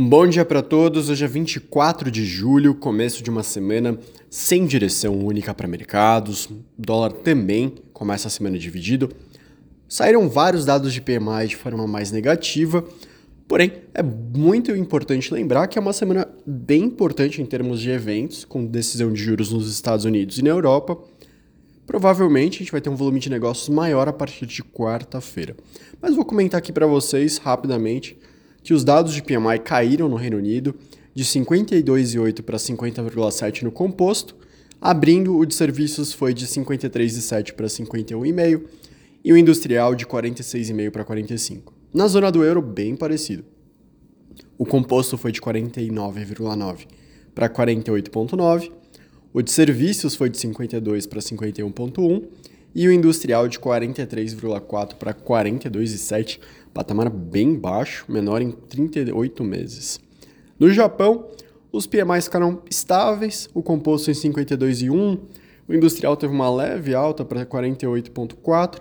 Bom dia para todos. Hoje é 24 de julho, começo de uma semana sem direção única para mercados. O dólar também começa a semana dividido. Saíram vários dados de PMI de forma mais negativa, porém é muito importante lembrar que é uma semana bem importante em termos de eventos, com decisão de juros nos Estados Unidos e na Europa. Provavelmente a gente vai ter um volume de negócios maior a partir de quarta-feira. Mas vou comentar aqui para vocês rapidamente que os dados de PMI caíram no Reino Unido de 52,8 para 50,7 no composto, abrindo o de serviços foi de 53,7 para 51,5 e o industrial de 46,5 para 45. Na zona do euro, bem parecido. O composto foi de 49,9 para 48,9, o de serviços foi de 52 para 51,1 e o industrial de 43,4 para 42,7 patamar bem baixo, menor em 38 meses. No Japão, os PMIs ficaram estáveis, o composto em 52,1, o industrial teve uma leve alta para 48,4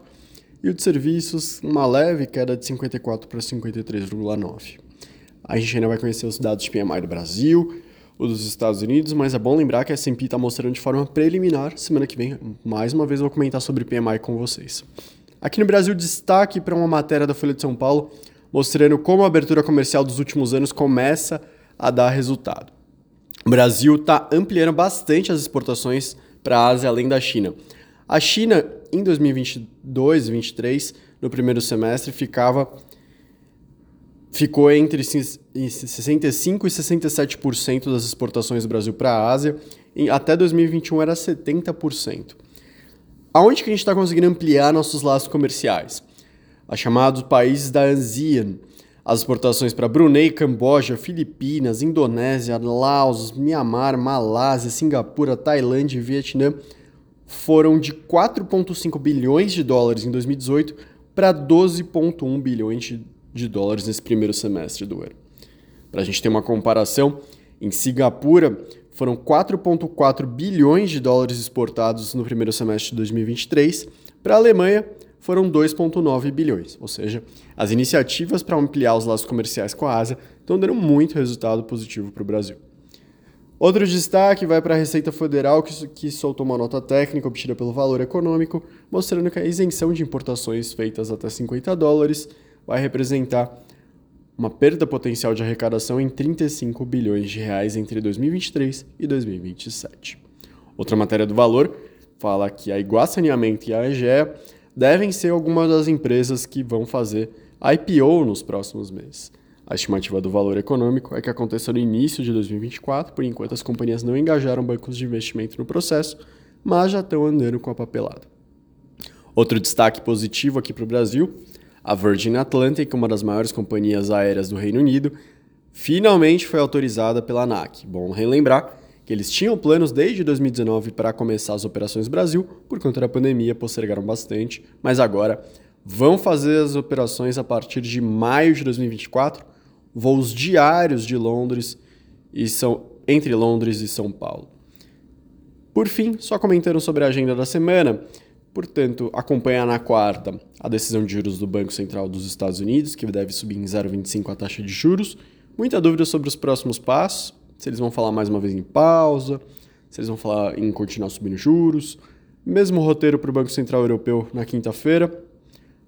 e o de serviços uma leve queda de 54 para 53,9. A gente ainda vai conhecer os dados de PMI do Brasil, o dos Estados Unidos, mas é bom lembrar que a S&P está mostrando de forma preliminar. Semana que vem, mais uma vez, vou comentar sobre PMI com vocês. Aqui no Brasil, destaque para uma matéria da Folha de São Paulo mostrando como a abertura comercial dos últimos anos começa a dar resultado. O Brasil está ampliando bastante as exportações para a Ásia além da China. A China, em 2022 2023, no primeiro semestre, ficava ficou entre 65% e 67% das exportações do Brasil para a Ásia, e até 2021 era 70%. Aonde que a gente está conseguindo ampliar nossos laços comerciais? A chamados países da ASEAN, as exportações para Brunei, Camboja, Filipinas, Indonésia, Laos, Myanmar, Malásia, Singapura, Tailândia e Vietnã foram de 4,5 bilhões de dólares em 2018 para 12,1 bilhões de dólares nesse primeiro semestre do ano. Para a gente ter uma comparação, em Singapura foram 4,4 bilhões de dólares exportados no primeiro semestre de 2023. Para a Alemanha, foram 2,9 bilhões. Ou seja, as iniciativas para ampliar os laços comerciais com a Ásia estão dando muito resultado positivo para o Brasil. Outro destaque vai para a Receita Federal, que, soltou uma nota técnica obtida pelo valor econômico, mostrando que a isenção de importações feitas até 50 dólares vai representar uma perda potencial de arrecadação em 35 bilhões de reais entre 2023 e 2027. Outra matéria do valor fala que a Iguá Saneamento e a AGE devem ser algumas das empresas que vão fazer IPO nos próximos meses. A estimativa do valor econômico é que aconteça no início de 2024, por enquanto as companhias não engajaram bancos de investimento no processo, mas já estão andando com a papelada. Outro destaque positivo aqui para o Brasil a Virgin Atlantic, uma das maiores companhias aéreas do Reino Unido, finalmente foi autorizada pela ANAC. Bom relembrar que eles tinham planos desde 2019 para começar as operações Brasil, por conta da pandemia postergaram bastante, mas agora vão fazer as operações a partir de maio de 2024, voos diários de Londres e são entre Londres e São Paulo. Por fim, só comentando sobre a agenda da semana, Portanto, acompanhar na quarta a decisão de juros do Banco Central dos Estados Unidos, que deve subir em 0,25 a taxa de juros. Muita dúvida sobre os próximos passos, se eles vão falar mais uma vez em pausa, se eles vão falar em continuar subindo juros. Mesmo roteiro para o Banco Central Europeu na quinta-feira.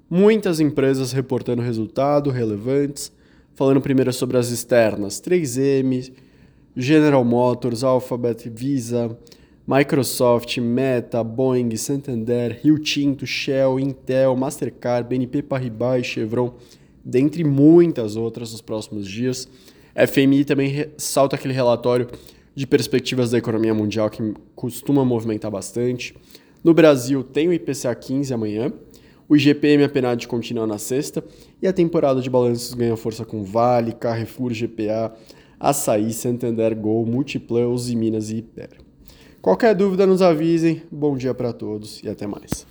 Muitas empresas reportando resultado relevantes, falando primeiro sobre as externas, 3M, General Motors, Alphabet, Visa, Microsoft, Meta, Boeing, Santander, Rio Tinto, Shell, Intel, Mastercard, BNP Paribas e Chevron, dentre muitas outras nos próximos dias. FMI também salta aquele relatório de perspectivas da economia mundial que costuma movimentar bastante. No Brasil tem o IPCA 15 amanhã, o IGPM apenado continua na sexta e a temporada de balanços ganha força com Vale, Carrefour, GPA, Açaí, Santander, Gol, Multiplan, Uzi Minas e Hiper. Qualquer dúvida nos avisem. Bom dia para todos e até mais.